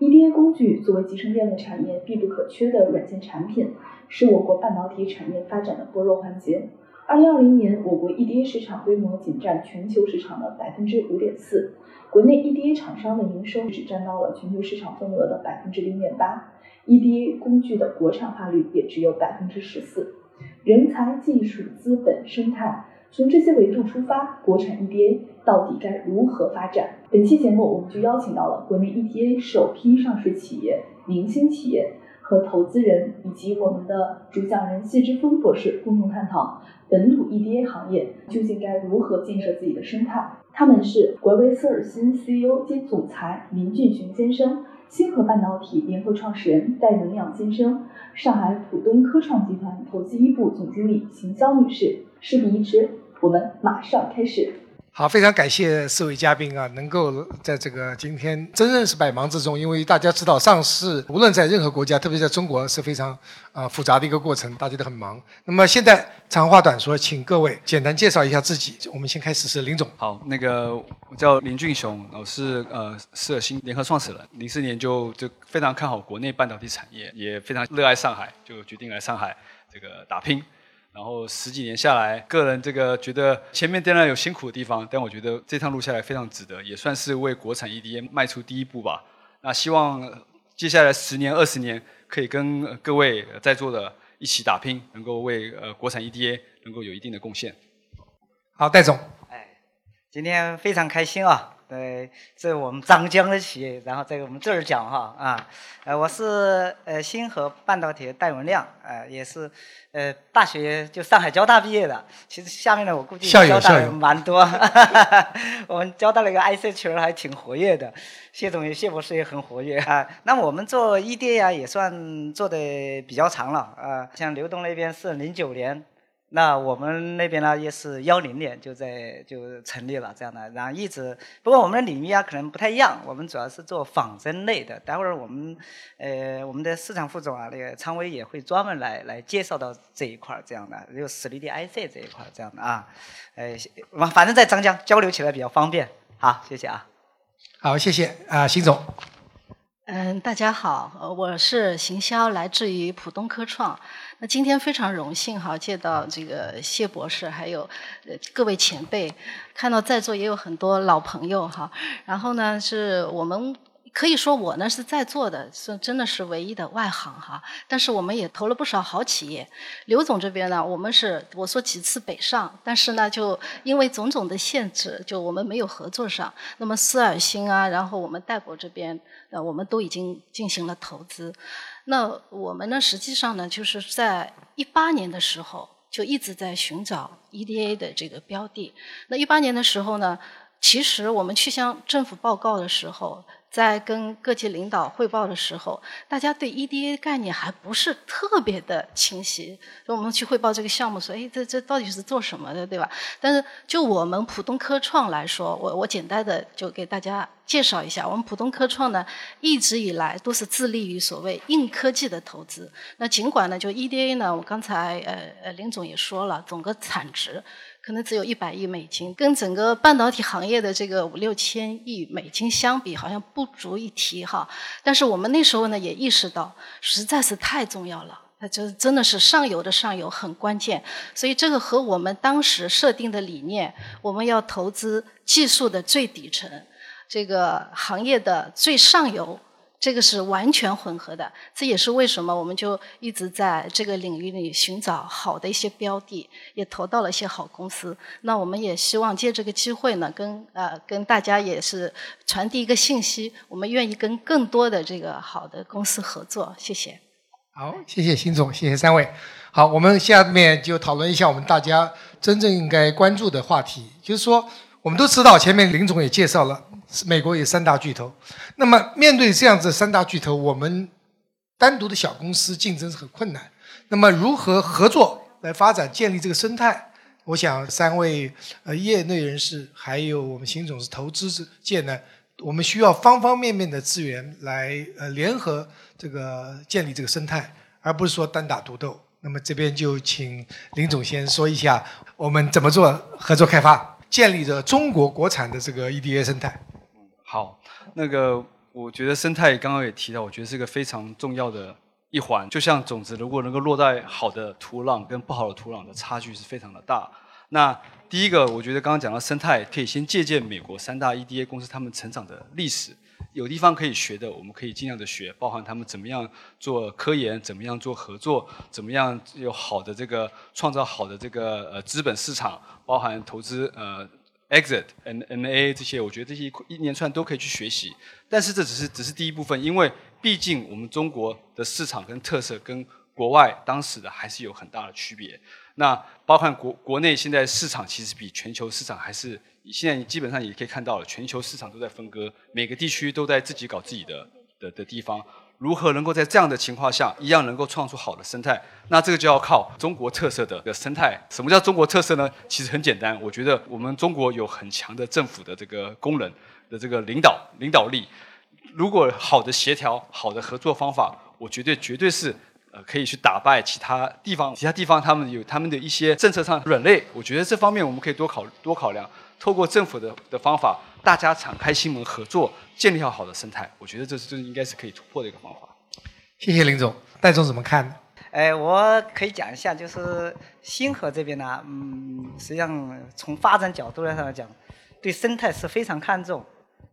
EDA 工具作为集成电路产业必不可缺的软件产品，是我国半导体产业发展的薄弱环节。二零二零年，我国 EDA 市场规模仅占全球市场的百分之五点四，国内 EDA 厂商的营收只占到了全球市场份额的百分之零点八，EDA 工具的国产化率也只有百分之十四。人才、技术、资本、生态。从这些维度出发，国产 EDA 到底该如何发展？本期节目我们就邀请到了国内 EDA 首批上市企业、明星企业和投资人，以及我们的主讲人谢之峰博士，共同探讨本土 EDA 行业究竟该如何建设自己的生态。他们是国威斯尔新 CEO 兼总裁林俊雄先生，星河半导体联合创始人戴能亮先生，上海浦东科创集团投资一部总经理邢潇女士。事不宜迟。我们马上开始。好，非常感谢四位嘉宾啊，能够在这个今天真正是百忙之中，因为大家知道上市无论在任何国家，特别在中国是非常啊复杂的一个过程，大家都很忙。那么现在长话短说，请各位简单介绍一下自己。我们先开始是林总。好，那个我叫林俊雄，我是呃斯尔新联合创始人，零四年就就非常看好国内半导体产业，也非常热爱上海，就决定来上海这个打拼。然后十几年下来，个人这个觉得前面当然有辛苦的地方，但我觉得这趟路下来非常值得，也算是为国产 EDA 迈出第一步吧。那希望接下来十年、二十年，可以跟各位在座的一起打拼，能够为呃国产 EDA 能够有一定的贡献。好，戴总。哎，今天非常开心啊。对，这是我们张江的企业，然后在我们这儿讲哈啊，呃，我是呃星河半导体的戴文亮，呃，也是呃大学就上海交大毕业的。其实下面呢，我估计交大人蛮多，我们交大那个 IC 群还挺活跃的，谢总谢博士也很活跃啊。那我们做 EDA 呀，也算做的比较长了啊，像刘东那边是零九年。那我们那边呢，也是幺零年就在就成立了这样的，然后一直不过我们的领域啊可能不太一样，我们主要是做仿真类的。待会儿我们呃我们的市场副总啊那个昌威也会专门来来介绍到这一块儿这样的，就实力的 IC 这一块儿这样的啊，呃反正在张江交流起来比较方便。好，谢谢啊。好，谢谢啊，邢总。嗯，大家好，我是邢潇，来自于浦东科创。那今天非常荣幸哈，见到这个谢博士，还有呃各位前辈，看到在座也有很多老朋友哈。然后呢，是我们。可以说我呢是在座的，是真的是唯一的外行哈。但是我们也投了不少好企业。刘总这边呢，我们是我说几次北上，但是呢就因为种种的限制，就我们没有合作上。那么思尔星啊，然后我们戴博这边，呃，我们都已经进行了投资。那我们呢，实际上呢，就是在一八年的时候就一直在寻找 EDA 的这个标的。那一八年的时候呢，其实我们去向政府报告的时候。在跟各级领导汇报的时候，大家对 EDA 概念还不是特别的清晰。就我们去汇报这个项目，说：“哎，这这到底是做什么的，对吧？”但是就我们浦东科创来说，我我简单的就给大家介绍一下，我们浦东科创呢，一直以来都是致力于所谓硬科技的投资。那尽管呢，就 EDA 呢，我刚才呃呃林总也说了，总个产值。可能只有一百亿美金，跟整个半导体行业的这个五六千亿美金相比，好像不足一提哈。但是我们那时候呢，也意识到实在是太重要了，那就真的是上游的上游很关键。所以这个和我们当时设定的理念，我们要投资技术的最底层，这个行业的最上游。这个是完全混合的，这也是为什么我们就一直在这个领域里寻找好的一些标的，也投到了一些好公司。那我们也希望借这个机会呢，跟呃跟大家也是传递一个信息，我们愿意跟更多的这个好的公司合作。谢谢。好，谢谢辛总，谢谢三位。好，我们下面就讨论一下我们大家真正应该关注的话题，就是说我们都知道，前面林总也介绍了。美国有三大巨头，那么面对这样子三大巨头，我们单独的小公司竞争是很困难。那么如何合作来发展建立这个生态？我想三位呃业内人士，还有我们邢总是投资界呢，我们需要方方面面的资源来呃联合这个建立这个生态，而不是说单打独斗。那么这边就请林总先说一下，我们怎么做合作开发，建立着中国国产的这个 EDA 生态。好，那个我觉得生态刚刚也提到，我觉得是一个非常重要的一环。就像种子如果能够落在好的土壤跟不好的土壤的差距是非常的大。那第一个，我觉得刚刚讲到生态，可以先借鉴美国三大 EDA 公司他们成长的历史。有地方可以学的，我们可以尽量的学，包含他们怎么样做科研，怎么样做合作，怎么样有好的这个创造好的这个呃资本市场，包含投资呃 exit N N A 这些，我觉得这些一连串都可以去学习。但是这只是只是第一部分，因为毕竟我们中国的市场跟特色跟国外当时的还是有很大的区别。那包括国国内现在市场其实比全球市场还是。现在基本上也可以看到了，全球市场都在分割，每个地区都在自己搞自己的的的地方。如何能够在这样的情况下，一样能够创出好的生态？那这个就要靠中国特色的的生态。什么叫中国特色呢？其实很简单，我觉得我们中国有很强的政府的这个功能的这个领导领导力。如果好的协调、好的合作方法，我绝对绝对是呃可以去打败其他地方。其他地方他们有他们的一些政策上软肋，我觉得这方面我们可以多考多考量。透过政府的的方法，大家敞开心门合作，建立好好的生态，我觉得这是这应该是可以突破的一个方法。谢谢林总，戴总怎么看？哎，我可以讲一下，就是星河这边呢，嗯，实际上从发展角度来上来讲，对生态是非常看重。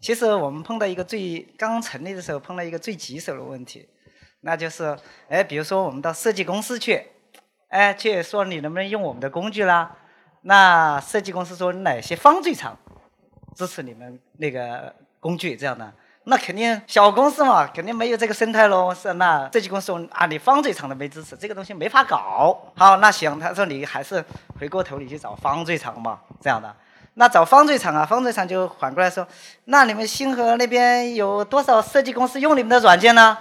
其实我们碰到一个最刚成立的时候碰到一个最棘手的问题，那就是，哎，比如说我们到设计公司去，哎，去说你能不能用我们的工具啦？那设计公司说哪些方最长支持你们那个工具这样的？那肯定小公司嘛，肯定没有这个生态喽。是那设计公司说啊，你方最长的没支持，这个东西没法搞。好，那行，他说你还是回过头你去找方最长嘛，这样的。那找方最长啊，方最长就反过来说，那你们星河那边有多少设计公司用你们的软件呢？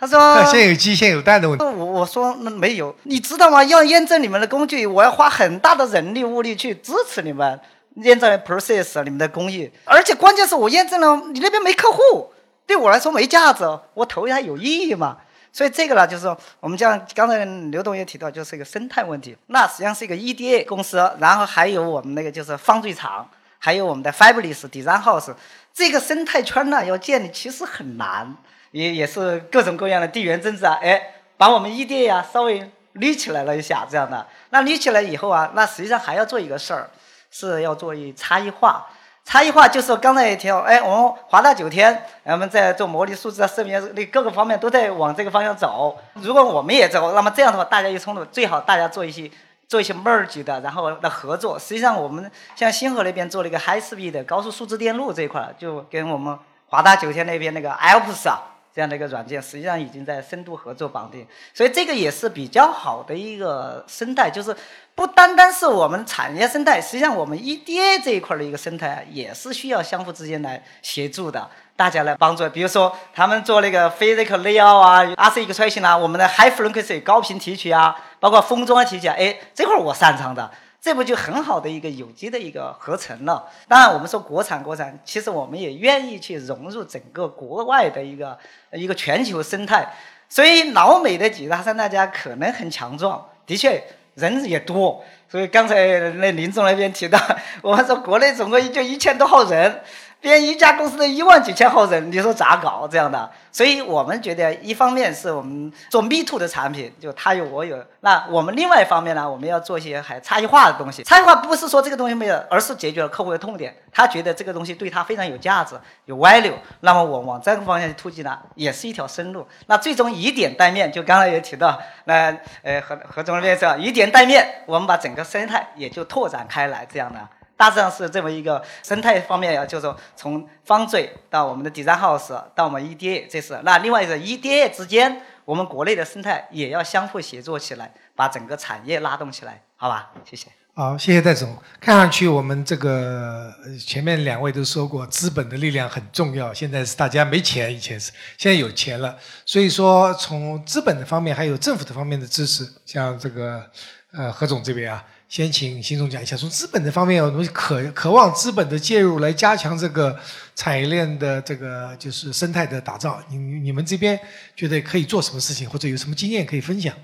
他说：“现有鸡，现有蛋的问题。”我我说那没有，你知道吗？要验证你们的工具，我要花很大的人力物力去支持你们验证 process 你们的工艺，而且关键是我验证了，你那边没客户，对我来说没价值，我投它有意义吗？所以这个呢，就是说我们像刚才刘董也提到，就是一个生态问题。那实际上是一个 EDA 公司，然后还有我们那个就是方最厂，还有我们的 Fabulous Design House，这个生态圈呢要建立其实很难。也也是各种各样的地缘政治啊，哎，把我们异地呀稍微捋起来了一下，这样的。那捋起来以后啊，那实际上还要做一个事儿，是要做一差异化。差异化就是刚才也提到，哎，我们华大九天，我们在做模拟数字啊、视频那各个方面都在往这个方向走。如果我们也走，那么这样的话，大家一冲突，最好大家做一些做一些 merge 的，然后的合作。实际上，我们像星河那边做了一个 high speed 的高速数字电路这一块，就跟我们华大九天那边那个 Alps 啊。这样的一个软件，实际上已经在深度合作绑定，所以这个也是比较好的一个生态，就是不单单是我们产业生态，实际上我们 EDA 这一块的一个生态，也是需要相互之间来协助的，大家来帮助。比如说他们做那个 physical layout 啊，RC extraction 啊，我们的 high frequency 高频提取啊，包括封装提取，啊哎，这块我擅长的。这不就很好的一个有机的一个合成了？当然，我们说国产国产，其实我们也愿意去融入整个国外的一个一个全球生态。所以老美的几大三大家可能很强壮，的确人也多。所以刚才那林总那边提到，我们说国内总共就一千多号人。编一家公司的一万几千号人，你说咋搞这样的？所以我们觉得，一方面是我们做 Me Too 的产品，就他有我有。那我们另外一方面呢，我们要做一些还差异化的东西。差异化不是说这个东西没有，而是解决了客户的痛点。他觉得这个东西对他非常有价值，有 value。那么我往这个方向去突击呢，也是一条生路。那最终以点带面，就刚才也提到，那呃何何总那边以点带面，我们把整个生态也就拓展开来，这样的。大致上是这么一个生态方面呀，就是说从方嘴到我们的 design house 到我们 EDA，这是那另外一个 EDA 之间，我们国内的生态也要相互协作起来，把整个产业拉动起来，好吧？谢谢。好，谢谢戴总。看上去我们这个前面两位都说过，资本的力量很重要。现在是大家没钱，以前是，现在有钱了。所以说，从资本的方面，还有政府的方面的支持，像这个呃何总这边啊，先请邢总讲一下，从资本的方面有什么渴渴望资本的介入，来加强这个产业链的这个就是生态的打造。你你们这边觉得可以做什么事情，或者有什么经验可以分享？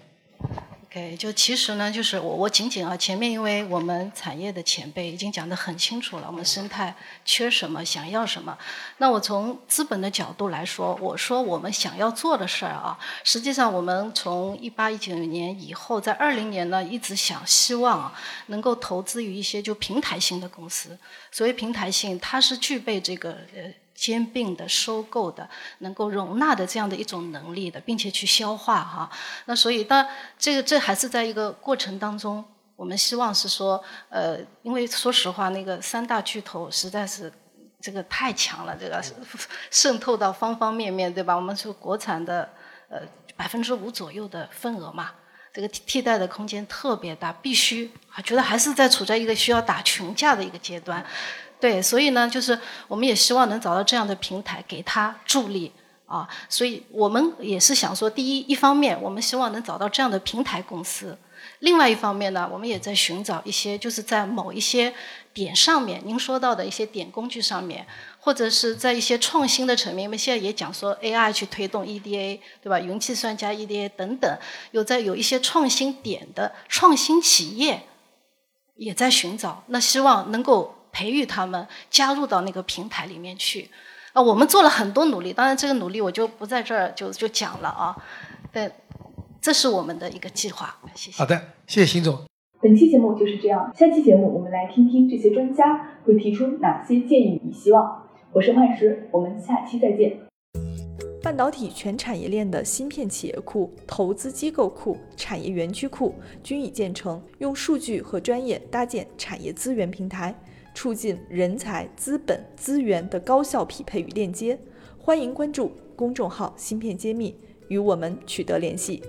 OK，就其实呢，就是我我仅仅啊，前面因为我们产业的前辈已经讲得很清楚了，我们生态缺什么，想要什么。那我从资本的角度来说，我说我们想要做的事儿啊，实际上我们从一八一九年以后，在二零年呢，一直想希望啊，能够投资于一些就平台型的公司。所谓平台性，它是具备这个呃。兼并的、收购的、能够容纳的这样的一种能力的，并且去消化哈。那所以，当这个这还是在一个过程当中，我们希望是说，呃，因为说实话，那个三大巨头实在是这个太强了，这个 渗透到方方面面，对吧？我们说国产的呃百分之五左右的份额嘛，这个替代的空间特别大，必须啊，觉得还是在处在一个需要打群架的一个阶段。对，所以呢，就是我们也希望能找到这样的平台，给他助力啊。所以我们也是想说，第一，一方面我们希望能找到这样的平台公司；另外一方面呢，我们也在寻找一些，就是在某一些点上面，您说到的一些点工具上面，或者是在一些创新的层面，因为现在也讲说 AI 去推动 EDA，对吧？云计算加 EDA 等等，有在有一些创新点的创新企业也在寻找，那希望能够。培育他们加入到那个平台里面去，啊，我们做了很多努力，当然这个努力我就不在这儿就就讲了啊，但这是我们的一个计划，谢谢。好的，谢谢邢总。本期节目就是这样，下期节目我们来听听这些专家会提出哪些建议与希望。我是幻石，我们下期再见。半导体全产业链的芯片企业库、投资机构库、产业园区库均已建成，用数据和专业搭建产业资源平台。促进人才、资本、资源的高效匹配与链接。欢迎关注公众号“芯片揭秘”，与我们取得联系。